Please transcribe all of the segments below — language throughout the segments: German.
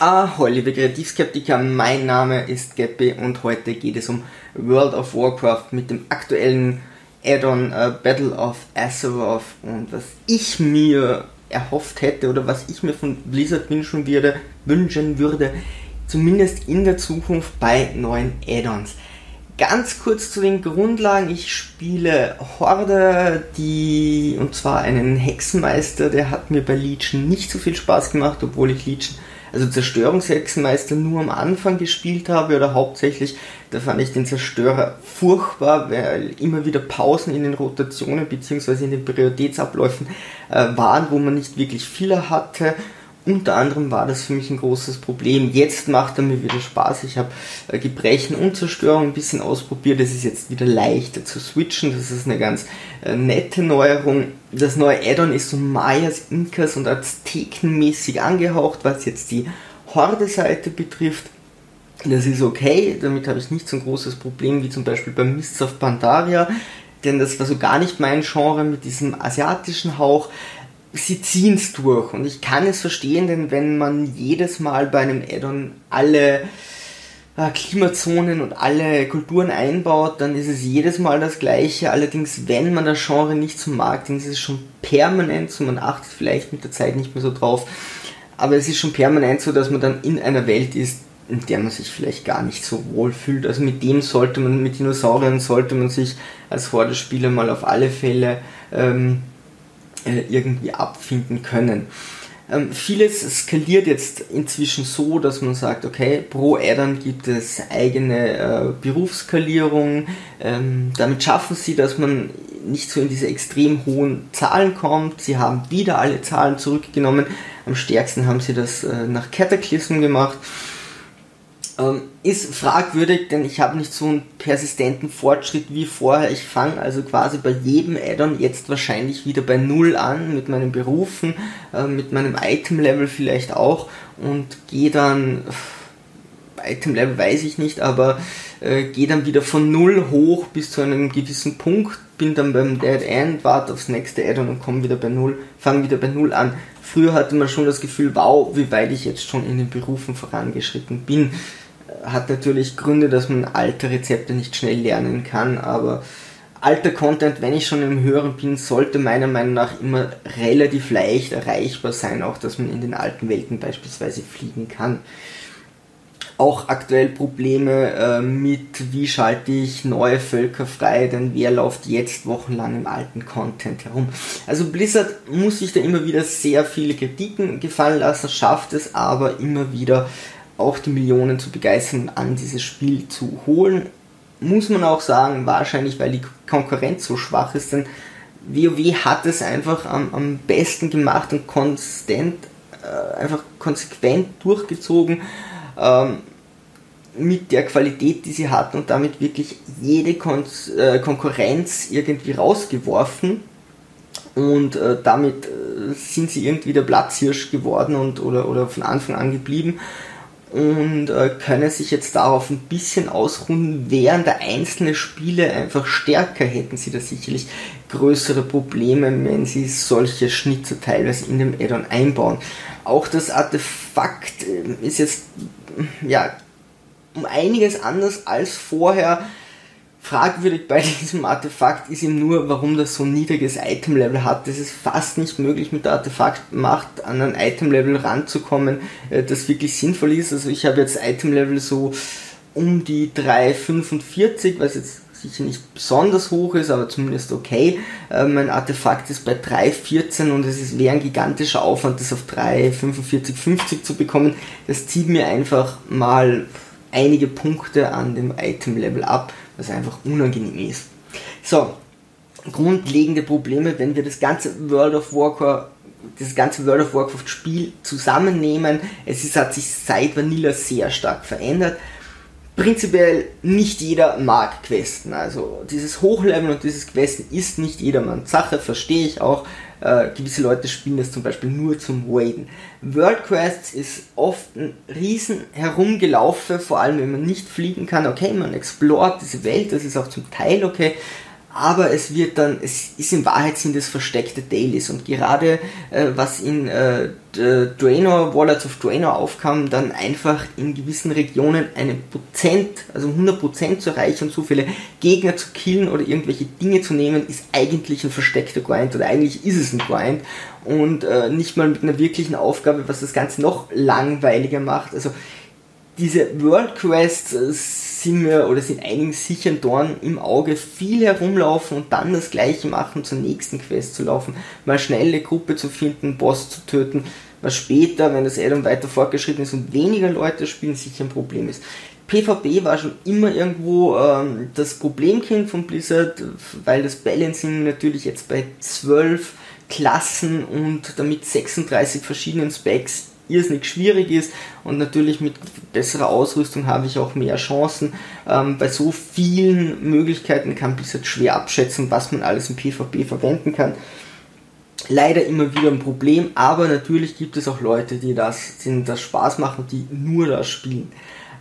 Ahoi, liebe Kreativskeptiker, mein Name ist Geppi und heute geht es um World of Warcraft mit dem aktuellen Add-on uh, Battle of Azeroth und was ich mir erhofft hätte oder was ich mir von Blizzard wünschen würde, wünschen würde, zumindest in der Zukunft bei neuen Add-ons. Ganz kurz zu den Grundlagen. Ich spiele Horde, die, und zwar einen Hexenmeister, der hat mir bei Legion nicht so viel Spaß gemacht, obwohl ich Legion also Zerstörungshexenmeister nur am Anfang gespielt habe oder hauptsächlich, da fand ich den Zerstörer furchtbar, weil immer wieder Pausen in den Rotationen bzw. in den Prioritätsabläufen äh, waren, wo man nicht wirklich viele hatte unter anderem war das für mich ein großes Problem. Jetzt macht er mir wieder Spaß. Ich habe äh, Gebrechen und Zerstörung ein bisschen ausprobiert. Es ist jetzt wieder leichter zu switchen. Das ist eine ganz äh, nette Neuerung. Das neue Addon ist so Mayas, Inkas und Aztekenmäßig angehaucht, was jetzt die Horde-Seite betrifft. Das ist okay, damit habe ich nicht so ein großes Problem wie zum Beispiel bei Mists of Pandaria, denn das war so gar nicht mein Genre mit diesem asiatischen Hauch sie ziehen es durch. Und ich kann es verstehen, denn wenn man jedes Mal bei einem Addon alle äh, Klimazonen und alle Kulturen einbaut, dann ist es jedes Mal das gleiche. Allerdings, wenn man das Genre nicht so mag, dann ist es schon permanent so, man achtet vielleicht mit der Zeit nicht mehr so drauf, aber es ist schon permanent so, dass man dann in einer Welt ist, in der man sich vielleicht gar nicht so wohl fühlt. Also mit dem sollte man, mit Dinosauriern sollte man sich als Horde-Spieler mal auf alle Fälle ähm, äh, irgendwie abfinden können. Ähm, vieles skaliert jetzt inzwischen so, dass man sagt, okay, pro Addon gibt es eigene äh, Berufsskalierung. Ähm, damit schaffen sie, dass man nicht so in diese extrem hohen Zahlen kommt. Sie haben wieder alle Zahlen zurückgenommen. Am stärksten haben sie das äh, nach Cataclysm gemacht. Ähm, ist fragwürdig, denn ich habe nicht so einen persistenten Fortschritt wie vorher. Ich fange also quasi bei jedem Addon jetzt wahrscheinlich wieder bei Null an, mit meinen Berufen, äh, mit meinem Item-Level vielleicht auch und gehe dann, Item-Level weiß ich nicht, aber äh, gehe dann wieder von Null hoch bis zu einem gewissen Punkt, bin dann beim Dead End, warte aufs nächste Addon und komme wieder bei Null, fange wieder bei Null an. Früher hatte man schon das Gefühl, wow, wie weit ich jetzt schon in den Berufen vorangeschritten bin hat natürlich Gründe, dass man alte Rezepte nicht schnell lernen kann, aber alter Content, wenn ich schon im Höheren bin, sollte meiner Meinung nach immer relativ leicht erreichbar sein, auch dass man in den alten Welten beispielsweise fliegen kann. Auch aktuell Probleme äh, mit, wie schalte ich neue Völker frei, denn wer läuft jetzt wochenlang im alten Content herum. Also Blizzard muss sich da immer wieder sehr viele Kritiken gefallen lassen, schafft es aber immer wieder auch die Millionen zu begeistern, an dieses Spiel zu holen. Muss man auch sagen, wahrscheinlich weil die Konkurrenz so schwach ist, denn WoW hat es einfach am, am besten gemacht und konstant, äh, einfach konsequent durchgezogen ähm, mit der Qualität, die sie hatten und damit wirklich jede Kon äh, Konkurrenz irgendwie rausgeworfen und äh, damit äh, sind sie irgendwie der Platzhirsch geworden und oder, oder von Anfang an geblieben und äh, können sich jetzt darauf ein bisschen ausruhen, während der einzelnen Spiele einfach stärker hätten sie da sicherlich größere Probleme, wenn sie solche Schnitzer teilweise in dem Addon einbauen. Auch das Artefakt äh, ist jetzt ja um einiges anders als vorher Fragwürdig bei diesem Artefakt ist ihm nur, warum das so ein niedriges Item-Level hat. Es ist fast nicht möglich, mit der Artefaktmacht an ein Item-Level ranzukommen, äh, das wirklich sinnvoll ist. Also ich habe jetzt Item-Level so um die 3,45, was jetzt sicher nicht besonders hoch ist, aber zumindest okay. Äh, mein Artefakt ist bei 3,14 und es wäre ein gigantischer Aufwand, das auf 3,45,50 zu bekommen. Das zieht mir einfach mal einige Punkte an dem Item-Level ab was einfach unangenehm ist. So, grundlegende Probleme, wenn wir das ganze World of Warcraft das ganze World of Warcraft Spiel zusammennehmen. Es ist, hat sich seit Vanilla sehr stark verändert. Prinzipiell nicht jeder mag Questen. Also dieses Hochleveln und dieses Questen ist nicht jedermanns Sache, verstehe ich auch. Äh, gewisse Leute spielen das zum Beispiel nur zum Waden. World Quests ist oft ein riesen Herumgelaufe, vor allem wenn man nicht fliegen kann. Okay, man explort diese Welt, das ist auch zum Teil okay, aber es wird dann, es ist in Wahrheit sind es versteckte Dailies und gerade äh, was in äh, Draenor, Warlords of Draenor aufkam, dann einfach in gewissen Regionen einen Prozent, also 100% zu erreichen und so viele Gegner zu killen oder irgendwelche Dinge zu nehmen, ist eigentlich ein versteckter Grind oder eigentlich ist es ein Grind und äh, nicht mal mit einer wirklichen Aufgabe, was das Ganze noch langweiliger macht. Also diese World Quests äh, sind mir oder sind einigen sicher ein Dorn im Auge, viel herumlaufen und dann das gleiche machen, zur nächsten Quest zu laufen, mal schnell eine Gruppe zu finden, Boss zu töten, was später, wenn das Addon weiter fortgeschritten ist und weniger Leute spielen, sicher ein Problem ist. PvP war schon immer irgendwo ähm, das Problemkind von Blizzard, weil das Balancing natürlich jetzt bei 12 Klassen und damit 36 verschiedenen Specs irrsinnig schwierig ist und natürlich mit besserer Ausrüstung habe ich auch mehr Chancen. Ähm, bei so vielen Möglichkeiten kann Blizzard schwer abschätzen, was man alles im PvP verwenden kann. Leider immer wieder ein Problem, aber natürlich gibt es auch Leute, die das, denen das Spaß machen, die nur das spielen.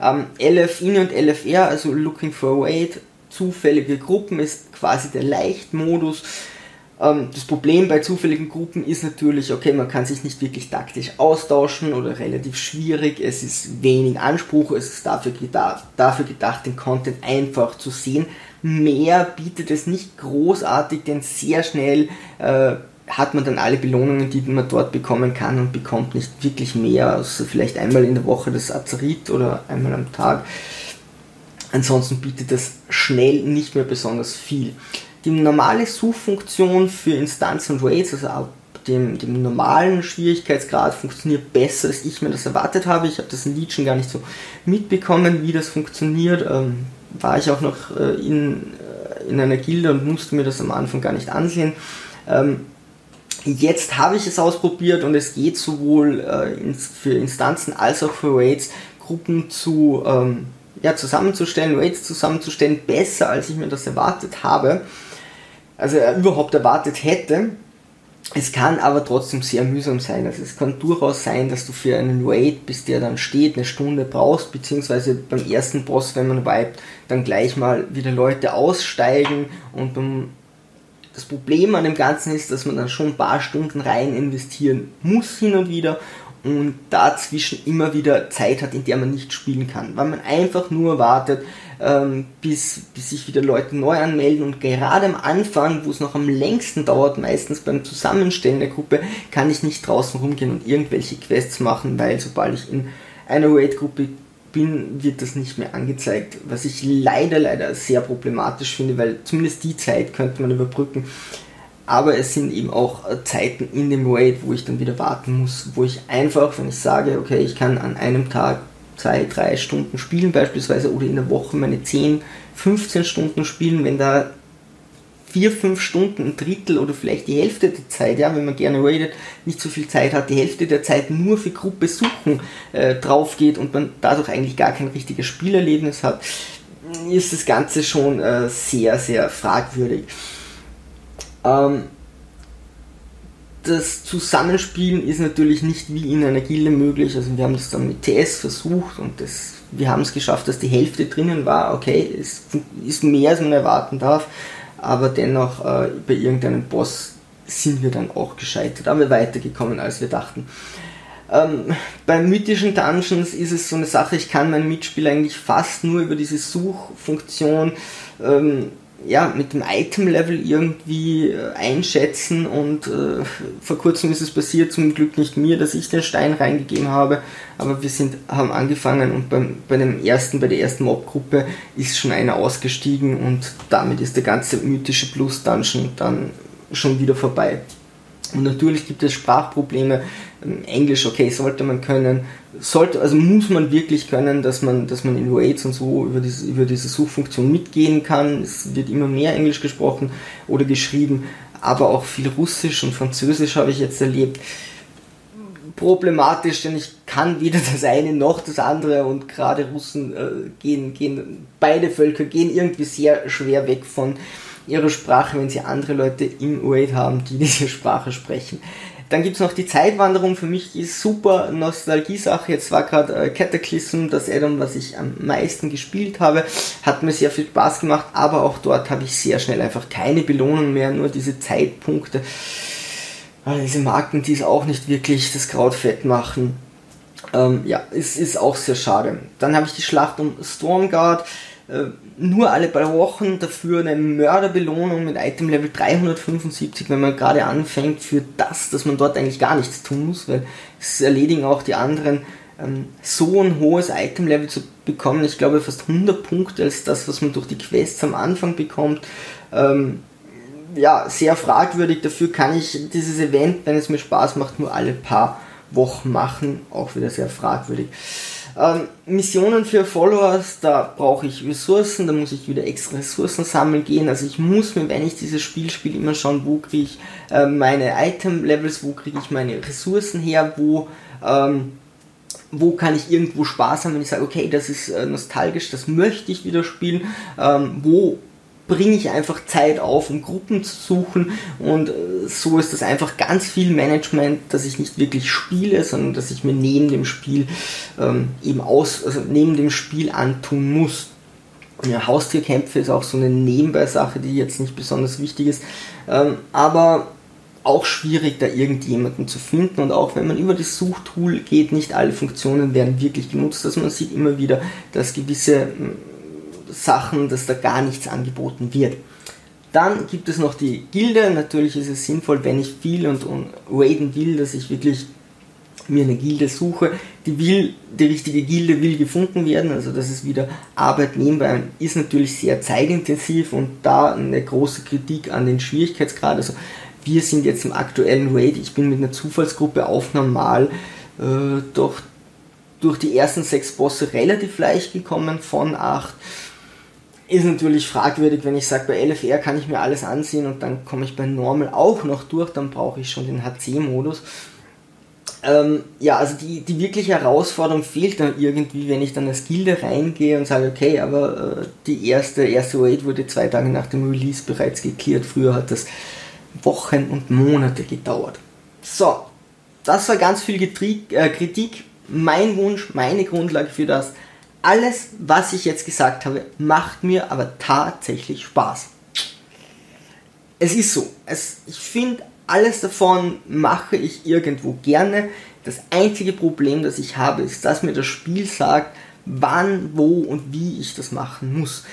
Ähm, LFIN und LFR, also Looking for Wait, zufällige Gruppen, ist quasi der Leichtmodus. Ähm, das Problem bei zufälligen Gruppen ist natürlich, okay, man kann sich nicht wirklich taktisch austauschen oder relativ schwierig, es ist wenig Anspruch, es ist dafür gedacht, dafür gedacht den Content einfach zu sehen. Mehr bietet es nicht großartig, denn sehr schnell äh, hat man dann alle Belohnungen, die man dort bekommen kann und bekommt nicht wirklich mehr, also vielleicht einmal in der Woche das Azerit oder einmal am Tag. Ansonsten bietet das schnell nicht mehr besonders viel. Die normale Suchfunktion für Instanzen und Raids, also ab dem, dem normalen Schwierigkeitsgrad, funktioniert besser, als ich mir das erwartet habe. Ich habe das in Legion gar nicht so mitbekommen, wie das funktioniert. Ähm, war ich auch noch äh, in, äh, in einer Gilde und musste mir das am Anfang gar nicht ansehen. Ähm, jetzt habe ich es ausprobiert und es geht sowohl äh, ins, für Instanzen als auch für Raids, Gruppen zu ähm, ja, zusammenzustellen, Raids zusammenzustellen, besser als ich mir das erwartet habe also er überhaupt erwartet hätte. Es kann aber trotzdem sehr mühsam sein. Also es kann durchaus sein, dass du für einen Raid, bis der dann steht, eine Stunde brauchst, beziehungsweise beim ersten Boss, wenn man vibet, dann gleich mal wieder Leute aussteigen und das Problem an dem Ganzen ist, dass man dann schon ein paar Stunden rein investieren muss hin und wieder und dazwischen immer wieder Zeit hat, in der man nicht spielen kann, weil man einfach nur wartet, ähm, bis, bis sich wieder Leute neu anmelden und gerade am Anfang, wo es noch am längsten dauert, meistens beim Zusammenstellen der Gruppe, kann ich nicht draußen rumgehen und irgendwelche Quests machen, weil sobald ich in einer Raid-Gruppe bin, wird das nicht mehr angezeigt, was ich leider, leider sehr problematisch finde, weil zumindest die Zeit könnte man überbrücken. Aber es sind eben auch Zeiten in dem Raid, wo ich dann wieder warten muss, wo ich einfach, wenn ich sage, okay, ich kann an einem Tag zwei, drei Stunden spielen beispielsweise oder in der Woche meine 10, 15 Stunden spielen, wenn da vier, fünf Stunden, ein Drittel oder vielleicht die Hälfte der Zeit, ja, wenn man gerne raidet, nicht so viel Zeit hat, die Hälfte der Zeit nur für Gruppe suchen äh, drauf geht und man dadurch eigentlich gar kein richtiges Spielerlebnis hat, ist das Ganze schon äh, sehr, sehr fragwürdig. Ähm, das Zusammenspielen ist natürlich nicht wie in einer Gilde möglich. Also wir haben das dann mit TS versucht und das, wir haben es geschafft, dass die Hälfte drinnen war. Okay, es ist mehr als man erwarten darf, aber dennoch äh, bei irgendeinem Boss sind wir dann auch gescheitert, aber weitergekommen als wir dachten. Ähm, bei mythischen Dungeons ist es so eine Sache, ich kann meinen Mitspieler eigentlich fast nur über diese Suchfunktion ähm, ja, mit dem Item-Level irgendwie äh, einschätzen und äh, vor kurzem ist es passiert, zum Glück nicht mir, dass ich den Stein reingegeben habe, aber wir sind, haben angefangen und beim, bei dem ersten, bei der ersten Mob-Gruppe ist schon einer ausgestiegen und damit ist der ganze mythische Plus-Dungeon dann schon wieder vorbei. Und natürlich gibt es Sprachprobleme. Ähm, Englisch, okay, sollte man können. Sollte, also muss man wirklich können, dass man, dass man in Raids und so über diese, über diese Suchfunktion mitgehen kann. Es wird immer mehr Englisch gesprochen oder geschrieben, aber auch viel Russisch und Französisch habe ich jetzt erlebt. Problematisch, denn ich kann weder das eine noch das andere und gerade Russen äh, gehen, gehen, beide Völker gehen irgendwie sehr schwer weg von ihre Sprache, wenn sie andere Leute im Raid haben, die diese Sprache sprechen. Dann gibt es noch die Zeitwanderung. Für mich ist super Nostalgie-Sache. Jetzt war gerade äh, Cataclysm das Addon, was ich am meisten gespielt habe. Hat mir sehr viel Spaß gemacht, aber auch dort habe ich sehr schnell einfach keine Belohnung mehr, nur diese Zeitpunkte. Weil diese Marken, die es auch nicht wirklich das Kraut fett machen. Ähm, ja, es ist auch sehr schade. Dann habe ich die Schlacht um Stormguard nur alle paar Wochen dafür eine Mörderbelohnung mit Item Level 375, wenn man gerade anfängt für das, dass man dort eigentlich gar nichts tun muss, weil es erledigen auch die anderen ähm, so ein hohes Item Level zu bekommen. Ich glaube fast 100 Punkte als das, was man durch die Quests am Anfang bekommt. Ähm, ja, sehr fragwürdig. Dafür kann ich dieses Event, wenn es mir Spaß macht, nur alle paar Wochen machen. Auch wieder sehr fragwürdig. Ähm, Missionen für Followers, da brauche ich Ressourcen, da muss ich wieder extra Ressourcen sammeln gehen. Also ich muss mir, wenn ich dieses Spiel spiele, immer schauen, wo kriege ich äh, meine Item-Levels, wo kriege ich meine Ressourcen her, wo, ähm, wo kann ich irgendwo Spaß haben, wenn ich sage, okay, das ist äh, nostalgisch, das möchte ich wieder spielen, ähm, wo bringe ich einfach Zeit auf, um Gruppen zu suchen und äh, so ist das einfach ganz viel Management, dass ich nicht wirklich spiele, sondern dass ich mir neben dem Spiel ähm, eben aus, also neben dem Spiel antun muss. Ja, Haustierkämpfe ist auch so eine Nebenbei-Sache, die jetzt nicht besonders wichtig ist, ähm, aber auch schwierig, da irgendjemanden zu finden und auch wenn man über das Suchtool geht, nicht alle Funktionen werden wirklich genutzt. Also man sieht immer wieder, dass gewisse Sachen, dass da gar nichts angeboten wird. Dann gibt es noch die Gilde. Natürlich ist es sinnvoll, wenn ich viel und, und raiden will, dass ich wirklich mir eine Gilde suche. Die will, die richtige Gilde will gefunden werden, also das ist wieder Arbeit nebenbei, ist natürlich sehr zeitintensiv und da eine große Kritik an den Schwierigkeitsgrad. Also wir sind jetzt im aktuellen Raid, ich bin mit einer Zufallsgruppe auf normal äh, doch durch die ersten sechs Bosse relativ leicht gekommen von acht ist natürlich fragwürdig, wenn ich sage, bei LFR kann ich mir alles ansehen und dann komme ich bei Normal auch noch durch, dann brauche ich schon den HC-Modus. Ähm, ja, also die, die wirkliche Herausforderung fehlt dann irgendwie, wenn ich dann als Gilde reingehe und sage, okay, aber äh, die erste, erste Raid wurde zwei Tage nach dem Release bereits geklärt. Früher hat das Wochen und Monate gedauert. So, das war ganz viel Getrie äh, Kritik. Mein Wunsch, meine Grundlage für das alles, was ich jetzt gesagt habe, macht mir aber tatsächlich Spaß. Es ist so. Es, ich finde, alles davon mache ich irgendwo gerne. Das einzige Problem, das ich habe, ist, dass mir das Spiel sagt, wann, wo und wie ich das machen muss.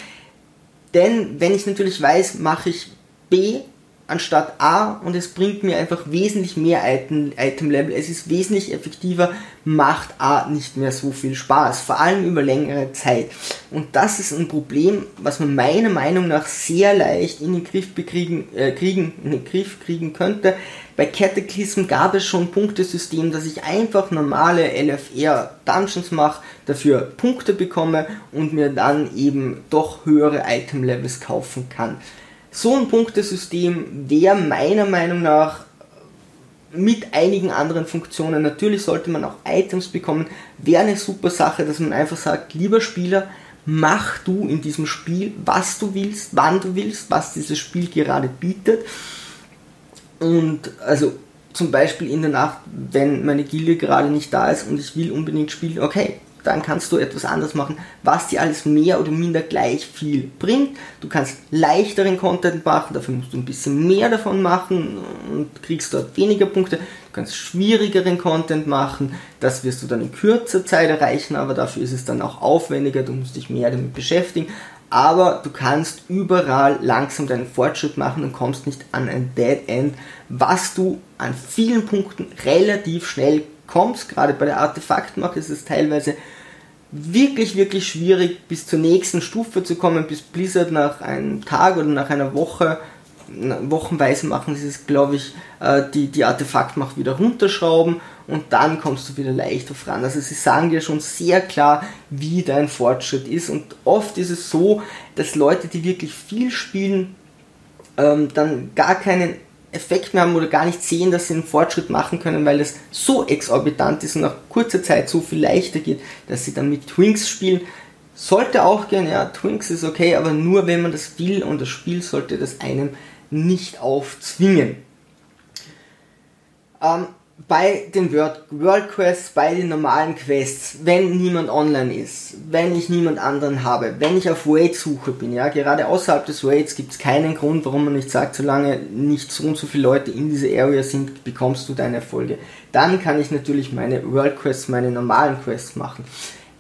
Denn wenn ich natürlich weiß, mache ich B anstatt A und es bringt mir einfach wesentlich mehr Item, Item Level. Es ist wesentlich effektiver, macht A nicht mehr so viel Spaß, vor allem über längere Zeit. Und das ist ein Problem, was man meiner Meinung nach sehr leicht in den Griff bekriegen, äh, kriegen, in den Griff kriegen könnte. Bei Cataclysm gab es schon ein Punktesystem, dass ich einfach normale LFR Dungeons mache, dafür Punkte bekomme und mir dann eben doch höhere Item Levels kaufen kann. So ein Punktesystem wäre meiner Meinung nach mit einigen anderen Funktionen, natürlich sollte man auch Items bekommen, wäre eine super Sache, dass man einfach sagt, lieber Spieler, mach du in diesem Spiel, was du willst, wann du willst, was dieses Spiel gerade bietet. Und also zum Beispiel in der Nacht, wenn meine Gilde gerade nicht da ist und ich will unbedingt spielen, okay, dann kannst du etwas anders machen, was dir alles mehr oder minder gleich viel bringt. Du kannst leichteren Content machen, dafür musst du ein bisschen mehr davon machen und kriegst dort weniger Punkte. Du kannst schwierigeren Content machen, das wirst du dann in kürzer Zeit erreichen, aber dafür ist es dann auch aufwendiger, du musst dich mehr damit beschäftigen. Aber du kannst überall langsam deinen Fortschritt machen und kommst nicht an ein Dead End, was du an vielen Punkten relativ schnell kommst. Gerade bei der Artefaktmacht ist es teilweise wirklich, wirklich schwierig, bis zur nächsten Stufe zu kommen, bis Blizzard nach einem Tag oder nach einer Woche, wochenweise machen sie es, glaube ich, äh, die, die Artefaktmacht wieder runterschrauben und dann kommst du wieder leichter voran. Also sie sagen dir schon sehr klar, wie dein Fortschritt ist und oft ist es so, dass Leute, die wirklich viel spielen, ähm, dann gar keinen Effekt mehr haben oder gar nicht sehen, dass sie einen Fortschritt machen können, weil es so exorbitant ist und nach kurzer Zeit so viel leichter geht, dass sie dann mit Twinks spielen. Sollte auch gehen, ja, Twinks ist okay, aber nur wenn man das will und das Spiel sollte das einem nicht aufzwingen. Ähm, bei den World, World Quests, bei den normalen Quests, wenn niemand online ist, wenn ich niemand anderen habe, wenn ich auf Raid-Suche bin, ja, gerade außerhalb des Raids gibt es keinen Grund, warum man nicht sagt, solange nicht so und so viele Leute in dieser Area sind, bekommst du deine Erfolge. Dann kann ich natürlich meine World Quests, meine normalen Quests machen.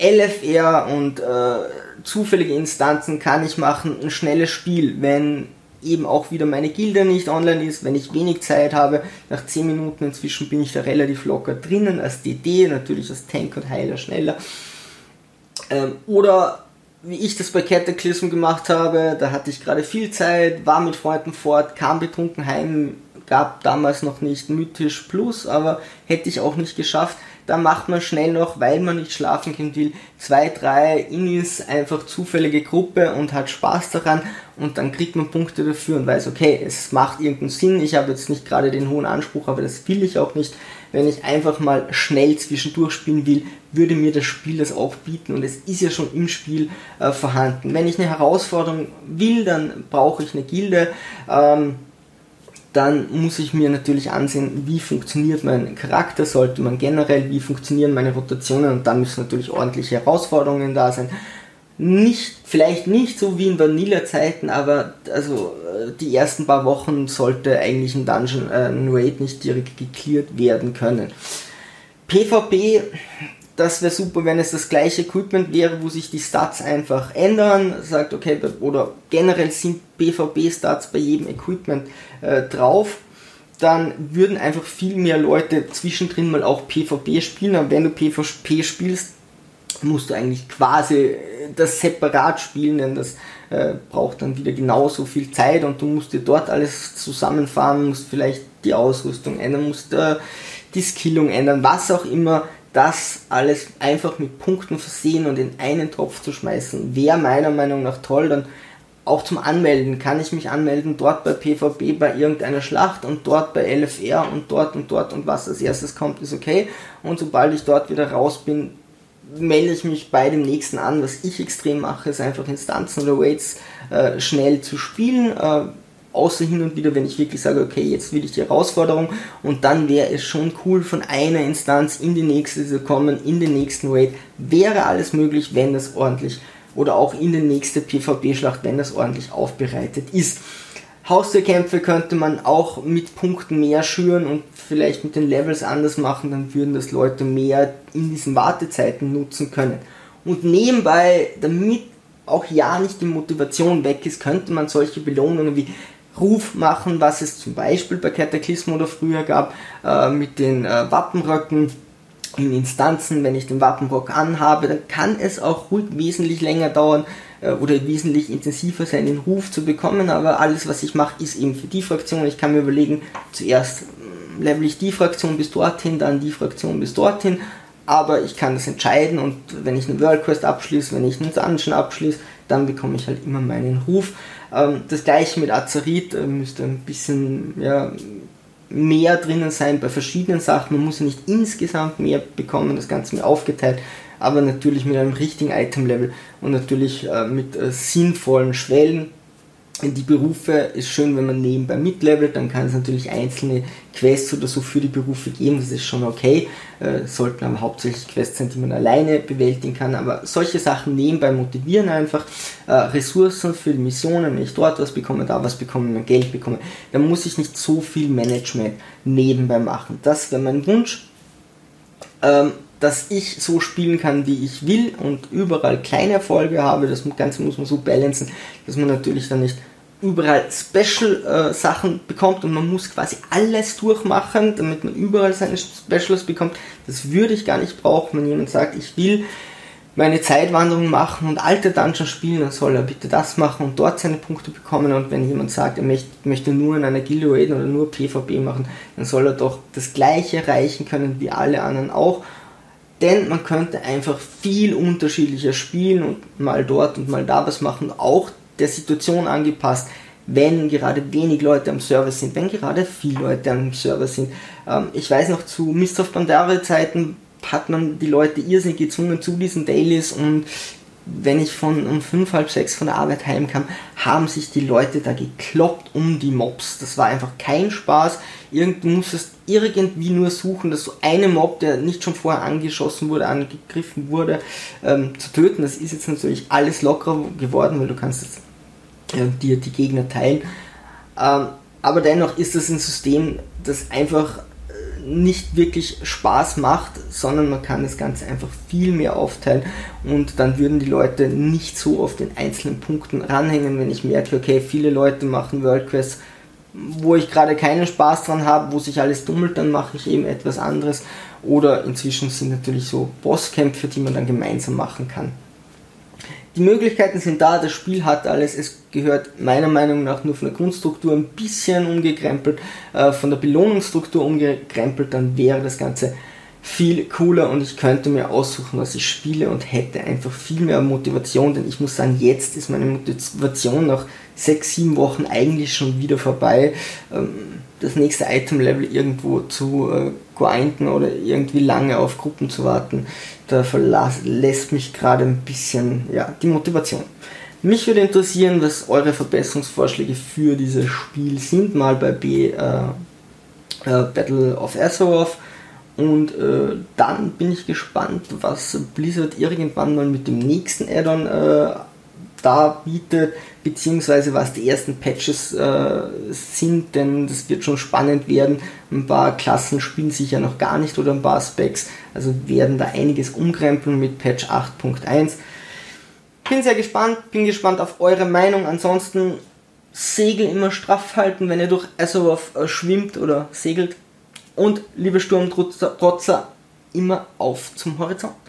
LFR und äh, zufällige Instanzen kann ich machen, ein schnelles Spiel, wenn eben auch wieder meine Gilde nicht online ist, wenn ich wenig Zeit habe. Nach 10 Minuten inzwischen bin ich da relativ locker drinnen, als DD, natürlich als Tank und Heiler schneller. Ähm, oder wie ich das bei Cataclysm gemacht habe, da hatte ich gerade viel Zeit, war mit Freunden fort, kam betrunken heim, gab damals noch nicht Mythisch Plus, aber hätte ich auch nicht geschafft da macht man schnell noch, weil man nicht schlafen gehen will, zwei, drei Innis, einfach zufällige Gruppe und hat Spaß daran und dann kriegt man Punkte dafür und weiß, okay, es macht irgendeinen Sinn, ich habe jetzt nicht gerade den hohen Anspruch, aber das will ich auch nicht. Wenn ich einfach mal schnell zwischendurch spielen will, würde mir das Spiel das auch bieten und es ist ja schon im Spiel äh, vorhanden. Wenn ich eine Herausforderung will, dann brauche ich eine Gilde. Ähm, dann muss ich mir natürlich ansehen, wie funktioniert mein Charakter, sollte man generell, wie funktionieren meine Rotationen und dann müssen natürlich ordentliche Herausforderungen da sein. Nicht, vielleicht nicht so wie in Vanilla-Zeiten, aber also die ersten paar Wochen sollte eigentlich ein Dungeon, äh, ein Raid nicht direkt geklärt werden können. PvP das wäre super, wenn es das gleiche Equipment wäre, wo sich die Stats einfach ändern. Sagt, okay, oder generell sind PvP-Stats bei jedem Equipment äh, drauf. Dann würden einfach viel mehr Leute zwischendrin mal auch PvP spielen. Aber wenn du PvP spielst, musst du eigentlich quasi das separat spielen, denn das äh, braucht dann wieder genauso viel Zeit und du musst dir dort alles zusammenfahren, musst vielleicht die Ausrüstung ändern, musst äh, die Skillung ändern, was auch immer das alles einfach mit Punkten versehen und in einen Topf zu schmeißen, wäre meiner Meinung nach toll. Dann auch zum Anmelden kann ich mich anmelden, dort bei PvP bei irgendeiner Schlacht und dort bei LFR und dort und dort und was als erstes kommt, ist okay. Und sobald ich dort wieder raus bin, melde ich mich bei dem nächsten an. Was ich extrem mache, ist einfach Instanzen oder Waits äh, schnell zu spielen. Äh, außer hin und wieder, wenn ich wirklich sage, okay, jetzt will ich die Herausforderung und dann wäre es schon cool, von einer Instanz in die nächste zu kommen, in den nächsten Raid, wäre alles möglich, wenn das ordentlich oder auch in die nächste PvP-Schlacht, wenn das ordentlich aufbereitet ist. Haustierkämpfe könnte man auch mit Punkten mehr schüren und vielleicht mit den Levels anders machen, dann würden das Leute mehr in diesen Wartezeiten nutzen können. Und nebenbei, damit auch ja nicht die Motivation weg ist, könnte man solche Belohnungen wie Ruf machen, was es zum Beispiel bei Cataclysm oder früher gab, äh, mit den äh, Wappenröcken in Instanzen, wenn ich den Wappenrock anhabe, dann kann es auch ruhig wesentlich länger dauern äh, oder wesentlich intensiver sein, den Ruf zu bekommen, aber alles, was ich mache, ist eben für die Fraktion. Ich kann mir überlegen, zuerst mm, level ich die Fraktion bis dorthin, dann die Fraktion bis dorthin, aber ich kann das entscheiden und wenn ich eine World Quest abschließe, wenn ich einen Dungeon abschließe, dann bekomme ich halt immer meinen Ruf. Ähm, das gleiche mit Azerit, äh, müsste ein bisschen ja, mehr drinnen sein bei verschiedenen Sachen. Man muss ja nicht insgesamt mehr bekommen, das Ganze mehr aufgeteilt, aber natürlich mit einem richtigen Item-Level und natürlich äh, mit äh, sinnvollen Schwellen die Berufe ist schön, wenn man nebenbei mitlevelt, dann kann es natürlich einzelne Quests oder so für die Berufe geben, das ist schon okay, äh, sollten aber hauptsächlich Quests sein, die man alleine bewältigen kann, aber solche Sachen nebenbei motivieren einfach, äh, Ressourcen für die Missionen, wenn ich dort was bekomme, da was bekomme, mein Geld bekomme, dann muss ich nicht so viel Management nebenbei machen. Das wäre mein Wunsch. Ähm, dass ich so spielen kann, wie ich will und überall kleine Erfolge habe. Das Ganze muss man so balancen, dass man natürlich dann nicht überall Special-Sachen äh, bekommt und man muss quasi alles durchmachen, damit man überall seine Specials bekommt. Das würde ich gar nicht brauchen, wenn jemand sagt, ich will meine Zeitwanderung machen und alte Dungeons spielen, dann soll er bitte das machen und dort seine Punkte bekommen. Und wenn jemand sagt, er möchte, möchte nur in einer Gilde raiden oder nur PvP machen, dann soll er doch das gleiche erreichen können wie alle anderen auch denn man könnte einfach viel unterschiedlicher spielen und mal dort und mal da was machen, auch der Situation angepasst, wenn gerade wenig Leute am Server sind, wenn gerade viele Leute am Server sind. Ähm, ich weiß noch, zu Mist of Pandaria Zeiten hat man die Leute irrsinnig gezwungen zu diesen Dailies und wenn ich von um fünf, halb sechs von der Arbeit heimkam, haben sich die Leute da gekloppt um die Mobs. Das war einfach kein Spaß. Du musstest irgendwie nur suchen, dass so eine Mob, der nicht schon vorher angeschossen wurde, angegriffen wurde, ähm, zu töten. Das ist jetzt natürlich alles lockerer geworden, weil du kannst jetzt äh, dir die Gegner teilen. Ähm, aber dennoch ist das ein System, das einfach nicht wirklich Spaß macht, sondern man kann das Ganze einfach viel mehr aufteilen und dann würden die Leute nicht so auf den einzelnen Punkten ranhängen, wenn ich merke, okay, viele Leute machen World Quests, wo ich gerade keinen Spaß dran habe, wo sich alles dummelt, dann mache ich eben etwas anderes. Oder inzwischen sind natürlich so Bosskämpfe, die man dann gemeinsam machen kann die Möglichkeiten sind da, das Spiel hat alles, es gehört meiner Meinung nach nur von der Grundstruktur ein bisschen umgekrempelt, äh, von der Belohnungsstruktur umgekrempelt, dann wäre das Ganze viel cooler und ich könnte mir aussuchen, was ich spiele und hätte einfach viel mehr Motivation, denn ich muss sagen, jetzt ist meine Motivation nach 6, 7 Wochen eigentlich schon wieder vorbei. Ähm, das nächste Item-Level irgendwo zu äh, grinden oder irgendwie lange auf Gruppen zu warten, da verlässt mich gerade ein bisschen ja, die Motivation. Mich würde interessieren, was eure Verbesserungsvorschläge für dieses Spiel sind, mal bei B, äh, äh, Battle of Azeroth und äh, dann bin ich gespannt, was Blizzard irgendwann mal mit dem nächsten Addon äh, da bietet, beziehungsweise was die ersten Patches äh, sind, denn das wird schon spannend werden. Ein paar Klassen spielen sich ja noch gar nicht oder ein paar Specs, also werden da einiges umkrempeln mit Patch 8.1. Bin sehr gespannt, bin gespannt auf eure Meinung. Ansonsten Segel immer straff halten, wenn ihr durch Azeroth äh, schwimmt oder segelt. Und liebe Sturmtrotzer, immer auf zum Horizont.